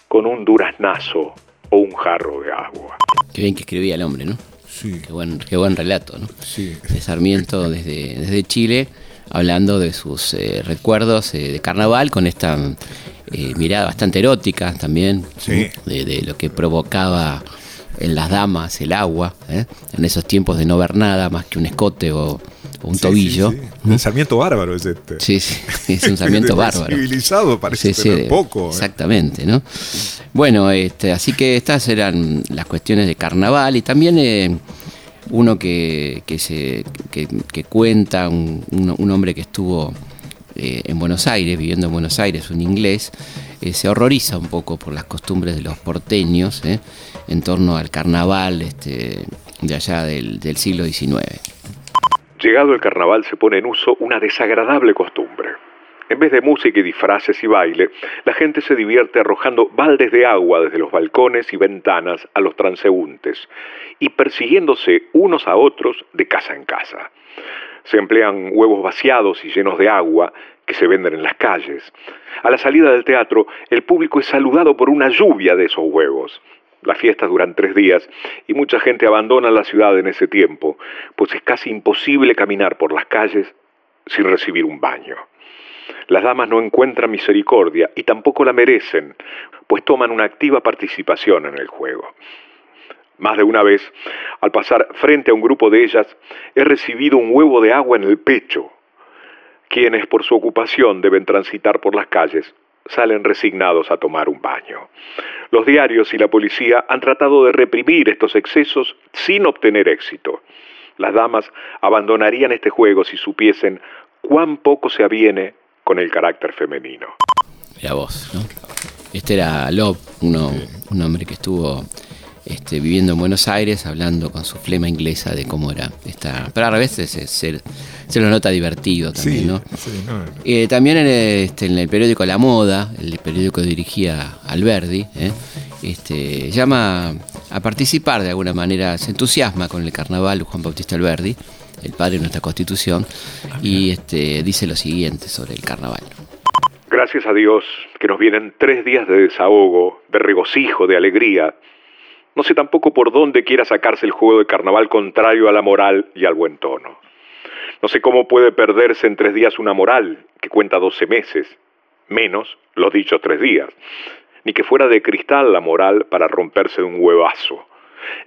con un duraznazo o un jarro de agua. Qué bien que escribía el hombre, ¿no? Sí. Qué buen, qué buen relato, ¿no? Sí. De Sarmiento desde, desde Chile, hablando de sus eh, recuerdos eh, de carnaval con esta eh, mirada bastante erótica también, Sí. de, de lo que provocaba en las damas el agua, ¿eh? en esos tiempos de no ver nada más que un escote o, o un Sí, tobillo. sí, sí. Bárbaro es este. Sí, sí, (laughs) es un (laughs) Sarmiento bárbaro. Civilizado parece poco. ¿eh? Exactamente, ¿no? Bueno, este, así que estas eran las cuestiones de carnaval y también eh, uno que, que se, que, que cuenta, un, un- hombre que estuvo eh, en Buenos Aires, viviendo en Buenos Aires, un inglés, se horroriza un poco por las costumbres de los porteños en torno al carnaval este, de allá del, del siglo XIX. Llegado el carnaval se pone en uso una desagradable costumbre. En vez de música y disfraces y baile, la gente se divierte arrojando baldes de agua desde los balcones y ventanas a los transeúntes y persiguiéndose unos a otros de casa en casa. Se emplean huevos vaciados y llenos de agua que se venden en las calles. A la salida del teatro, el público es saludado por una lluvia de esos huevos. Las fiestas duran tres días y mucha gente abandona la ciudad en ese tiempo, pues es casi imposible caminar por las calles sin recibir un baño. Las damas no encuentran misericordia y tampoco la merecen, pues toman una activa participación en el juego. Más de una vez, al pasar frente a un grupo de ellas, he recibido un huevo de agua en el pecho. Quienes por su ocupación deben transitar por las calles salen resignados a tomar un baño. Los diarios y la policía han tratado de reprimir estos excesos sin obtener éxito. Las damas abandonarían este juego si supiesen cuán poco se aviene con el carácter femenino. Mira vos, ¿no? Este era Love, uno, un hombre que estuvo este, viviendo en Buenos Aires, hablando con su flema inglesa de cómo era esta. Pero a veces se, se, se lo nota divertido también, Sí, ¿no? sí, no, Eh, también en, el- este, en el periódico La Moda, el periódico que dirigía Alberdi, ¿eh? este, llama a participar de alguna manera, se entusiasma con el carnaval Juan Bautista Alberdi, el padre de nuestra constitución, y este, dice lo siguiente sobre el carnaval. Gracias a Dios que nos vienen tres días de desahogo, de regocijo, de alegría. No sé tampoco por dónde quiera sacarse el juego de carnaval contrario a la moral y al buen tono. No sé cómo puede perderse en tres días una moral que cuenta doce meses, menos los dichos tres días, ni que fuera de cristal la moral para romperse de un huevazo.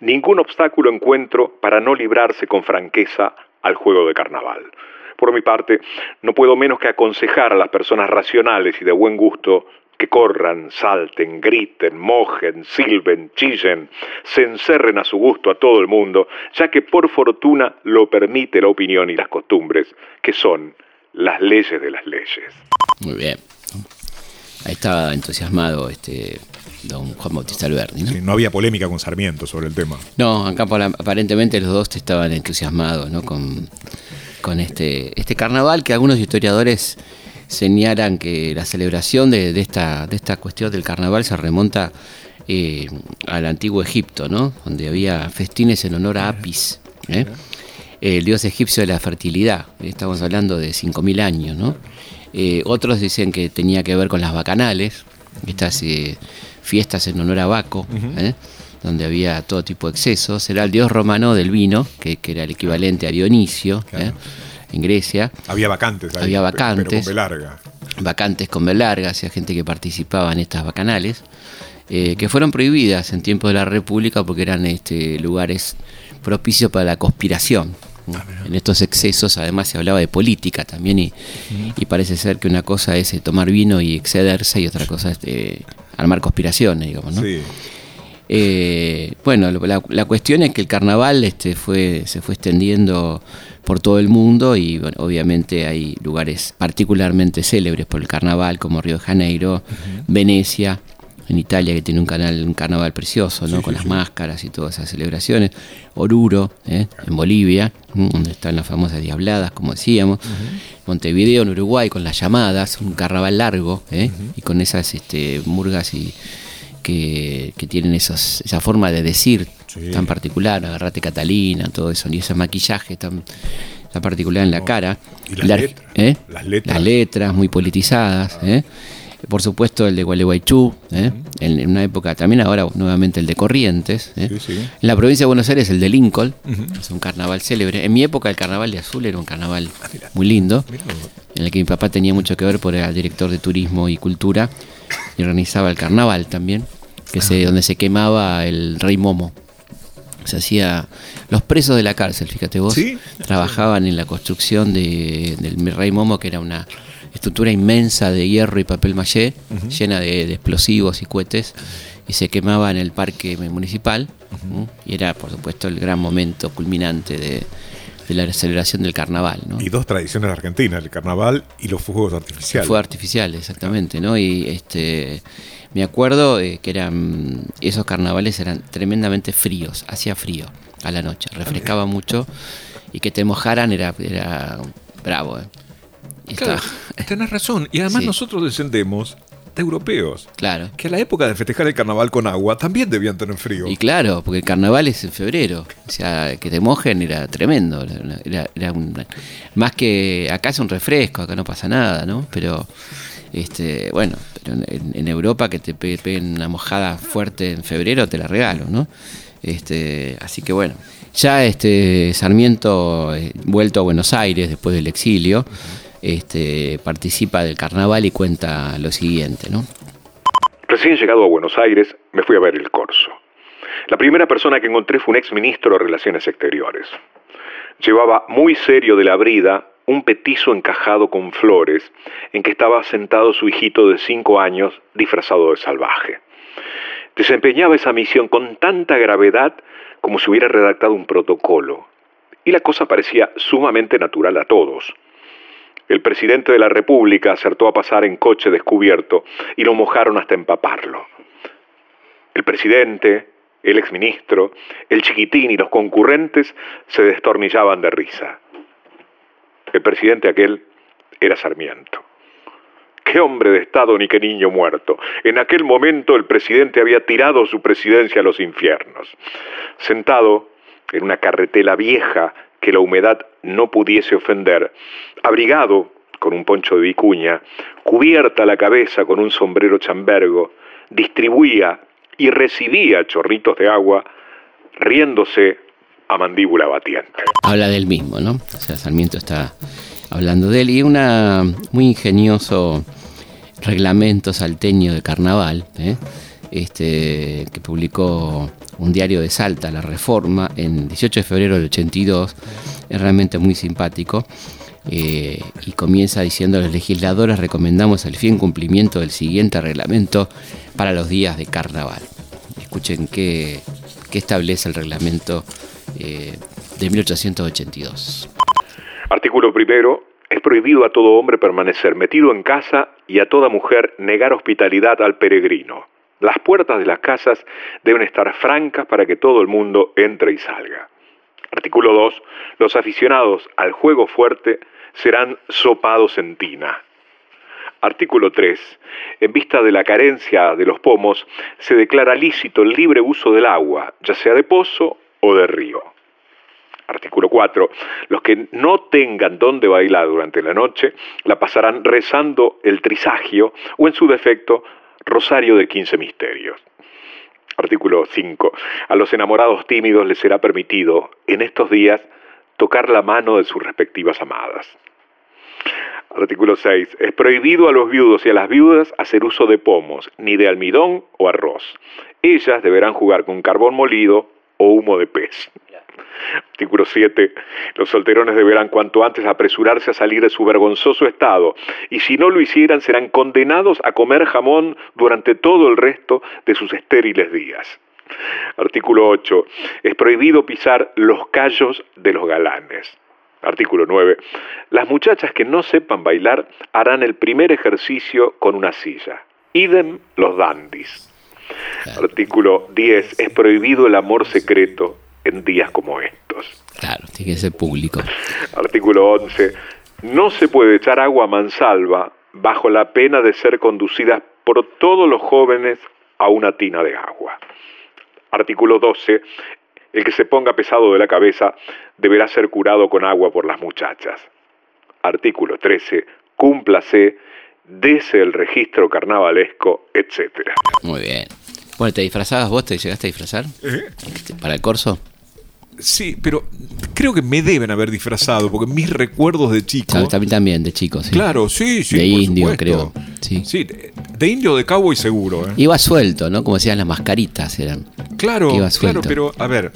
Ningún obstáculo encuentro para no librarse con franqueza al juego de carnaval. Por mi parte, no puedo menos que aconsejar a las personas racionales y de buen gusto que corran, salten, griten, mojen, silben, chillen, se encerren a su gusto a todo el mundo, ya que por fortuna lo permite la opinión y las costumbres, que son las leyes de las leyes. Muy bien. Ahí estaba entusiasmado este don Juan Bautista Alberdi, ¿no? sí, no había polémica con Sarmiento sobre el tema. No, acá aparentemente los dos estaban entusiasmados ¿no? con, con este, este carnaval que algunos historiadores señalan que la celebración de, de esta, de esta cuestión del carnaval se remonta eh, al antiguo Egipto, ¿no? donde había festines en honor a Apis, ¿eh? el dios egipcio de la fertilidad. Estamos hablando de 5.000 años. ¿no? Eh, otros dicen que tenía que ver con las bacanales, estas eh, fiestas en honor a Baco, donde había todo tipo de excesos. Era el dios romano del vino, que, que era el equivalente a Dionisio. En Grecia. Había vacantes ahí, Había vacantes. Pero con larga. Vacantes con larga, hacía gente que participaba en estas bacanales, eh, que fueron prohibidas en tiempos de la República porque eran este, lugares propicios para la conspiración. Ah, En estos excesos además se hablaba de política también y, y parece ser que una cosa es eh, tomar vino y excederse y otra cosa es eh, armar conspiraciones, digamos, ¿no? Sí. Eh, bueno, la, la cuestión es que el carnaval este, fue, se fue extendiendo por todo el mundo y bueno, obviamente hay lugares particularmente célebres por el carnaval como Río de Janeiro, Venecia, en Italia que tiene un canal, un carnaval precioso, ¿no? con las máscaras y todas esas celebraciones, Oruro, ¿eh? en Bolivia, donde están las famosas diabladas, como decíamos, Montevideo en Uruguay con las llamadas, un carnaval largo, ¿eh? y con esas este, murgas y que, que tienen esos, esa forma de decir Sí. tan particular, agarrate Catalina, todo eso, y ese maquillaje tan, tan particular en la cara. Y las La- letras. ¿eh? Las letras. Las letras muy politizadas. ¿eh? Por supuesto el de Gualeguaychú, ¿eh? en, en una época, también ahora nuevamente el de Corrientes. ¿eh? Sí, sí. En la provincia de Buenos Aires el de Lincoln, es un carnaval célebre. En mi época el carnaval de Azul era un carnaval muy lindo, en el que mi papá tenía mucho que ver porque era director de turismo y cultura y organizaba el carnaval también, que se, donde se quemaba el rey Momo. Se hacía los presos de la cárcel, fíjate vos, Sí. trabajaban en la construcción de- del rey Momo, que era una estructura inmensa de hierro y papel maché, llena de, de explosivos y cohetes, y se quemaba en el parque municipal, y era, por supuesto, el gran momento culminante de, de la celebración del carnaval. ¿no? Y dos tradiciones argentinas, el carnaval y los fuegos artificiales. Fue artificial, exactamente, ¿no? Y este me acuerdo eh, que eran esos carnavales eran tremendamente fríos, hacía frío a la noche, refrescaba mucho y que te mojaran era, era bravo. ¿eh? Y Claro, estaba- tenés razón. Y además (laughs) Sí. nosotros descendemos de europeos. claro. Que a la época de festejar el carnaval con agua también debían tener frío. Y claro, porque el carnaval es en febrero. O sea, que te mojen era tremendo. Era, era- era un- más que acá es un refresco, acá no pasa nada, ¿no? Pero, este, bueno, pero en, Europa que te pe- peguen una mojada fuerte en febrero, te la regalo, ¿no? Este, así que bueno, ya este Sarmiento, eh, vuelto a Buenos Aires después del exilio, este, participa del carnaval y cuenta lo siguiente, ¿no? Recién llegado a Buenos Aires, me fui a ver el corso. La primera persona que encontré fue un ex ministro de Relaciones Exteriores. Llevaba muy serio de la brida un petizo encajado con flores en que estaba sentado su hijito de cinco años disfrazado de salvaje. Desempeñaba esa misión con tanta gravedad como si hubiera redactado un protocolo, y la cosa parecía sumamente natural a todos. El presidente de la República acertó a pasar en coche descubierto y lo mojaron hasta empaparlo. El presidente, el exministro, el chiquitín y los concurrentes se destornillaban de risa. El presidente aquel era Sarmiento. Qué hombre de Estado ni qué niño muerto. En aquel momento el presidente había tirado su presidencia a los infiernos. Sentado en una carretela vieja que la humedad no pudiese ofender, abrigado con un poncho de vicuña, cubierta la cabeza con un sombrero chambergo, distribuía y recibía chorritos de agua, riéndose a mandíbula batiente. habla del mismo, ¿no? O sea, Sarmiento está hablando de él y una muy ingenioso reglamento salteño de carnaval, ¿eh? este, que publicó un diario de Salta, La Reforma, en 18 de febrero del 82, es realmente muy simpático. eh, y comienza diciendo los legisladores recomendamos el fiel cumplimiento del siguiente reglamento para los días de carnaval. Escuchen qué establece el reglamento eh, de 1882. Artículo primero. Es prohibido a todo hombre permanecer metido en casa y a toda mujer negar hospitalidad al peregrino. Las puertas de las casas deben estar francas para que todo el mundo entre y salga. Artículo 2. Los aficionados al juego fuerte serán sopados en tina. Artículo 3. En vista de la carencia de los pomos, se declara lícito el libre uso del agua, ya sea de pozo o de río. Artículo 4. Los que no tengan dónde bailar durante la noche la pasarán rezando el trisagio o, en su defecto, rosario de 15 misterios. Artículo 5. A los enamorados tímidos les será permitido, en estos días, tocar la mano de sus respectivas amadas. Artículo 6. Es prohibido a los viudos y a las viudas hacer uso de pomos, ni de almidón o arroz. Ellas deberán jugar con carbón molido o humo de pez. Artículo 7. Los solterones deberán cuanto antes apresurarse a salir de su vergonzoso estado y si no lo hicieran serán condenados a comer jamón durante todo el resto de sus estériles días. Artículo 8. Es prohibido pisar los callos de los galanes. Artículo 9. Las muchachas que no sepan bailar harán el primer ejercicio con una silla. Idem los dandis. Artículo 10. Es prohibido el amor secreto en días como estos. Claro, tiene que ser público. Artículo 11. No se puede echar agua a mansalva bajo la pena de ser conducidas por todos los jóvenes a una tina de agua. Artículo 12. El que se ponga pesado de la cabeza deberá ser curado con agua por las muchachas. Artículo 13. Cúmplase dese el registro carnavalesco, etc. Muy bien. Bueno, ¿te disfrazabas vos? ¿Te llegaste a disfrazar? ¿Eh? ¿Para el corso? Sí, pero creo que me deben haber disfrazado, porque mis recuerdos de chico. Claro, también, también, de chicos. Sí. Claro, sí, sí. De por indio, supuesto. creo. Sí. Sí, de, indio de cowboy seguro. ¿eh? Iba suelto, ¿no? Como decían las mascaritas eran. Claro, Iba claro, suelto. pero a ver,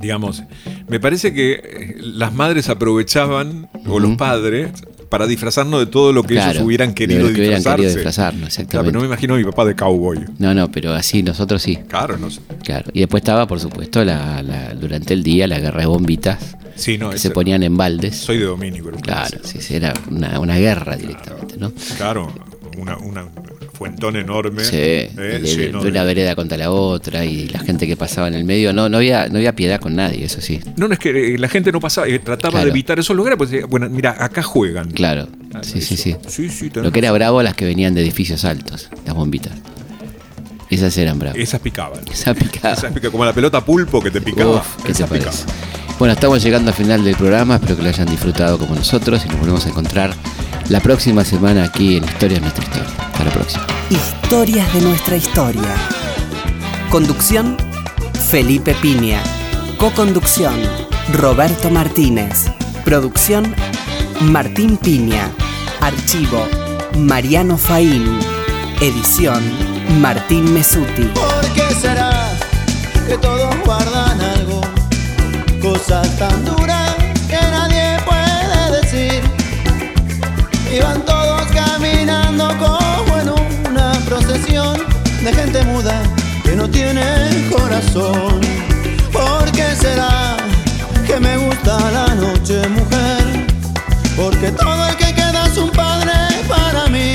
digamos, me parece que eh, las madres aprovechaban, o los padres, para disfrazarnos de todo lo que Claro, ellos hubieran de querido lo que hubieran disfrazarse. querido disfrazarnos, Claro, exactamente. pero no me imagino a mi papá de cowboy. No, no, pero así nosotros sí. Claro, no sé. Claro. Y después estaba, por supuesto, la, la- durante el día la guerra de bombitas Sí, no, que ese- se ponían en baldes. soy de Domínico. Claro, sí, sí, era una, una guerra directamente, ¿no? Claro, una, una fuentón enorme. Sí, eh, de, de- lleno de una vereda contra la otra y la gente que pasaba en el medio, no, no había, no había piedad con nadie, eso sí. No, no es que eh, la gente no pasaba, eh, trataba Claro. de evitar esos lugares, pues decía, bueno, mira, acá juegan. Claro, Ah, sí, sí, sí. Sí, sí, Lo que era bravo, las que venían de edificios altos, las bombitas. Esas eran bravas. Esas picaban. (laughs) Esa picaba. Esas picaban, como la pelota pulpo que te picaba. Uf, ¿qué te Esas parece? picaban. Bueno, estamos llegando al final del programa, espero que lo hayan disfrutado como nosotros y nos volvemos a encontrar la próxima semana aquí en Historia de nuestra historia. Hasta la próxima. Historias de nuestra historia. Conducción, Felipe Piña. Coconducción, Roberto Martínez. Producción, Martín Piña. Archivo, Mariano Faín. Edición, Martín Mesuti. ¿Por qué será que todos guardan algo? Cosas tan duras no tiene corazón. ¿Por qué será que me gusta la noche, mujer? Porque todo el que queda es un padre para mí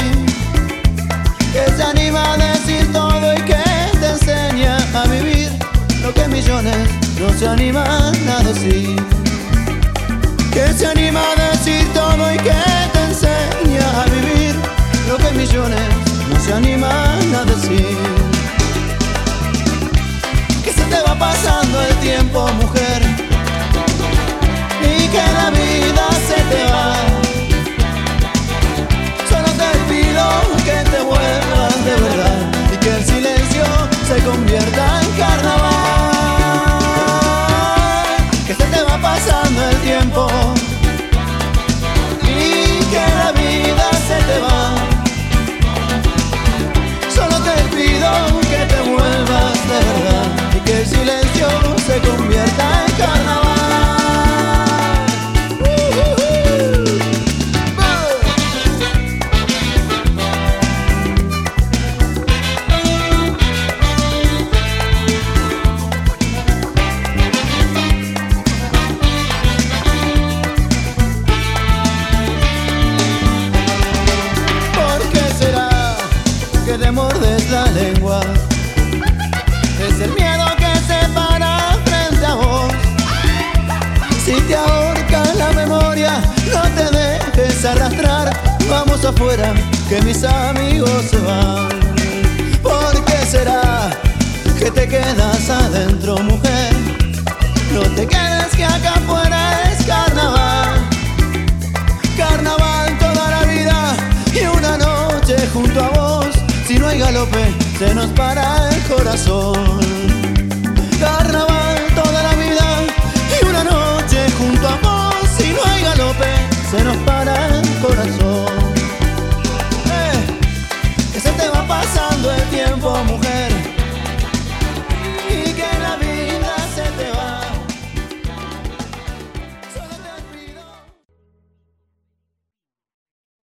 que se anima a decir todo y que te enseña a vivir lo que millones no se animan a decir. Que se anima a decir todo y que te enseña a vivir lo que millones no se animan a decir. Te va pasando el tiempo, mujer, y que la vida se te va.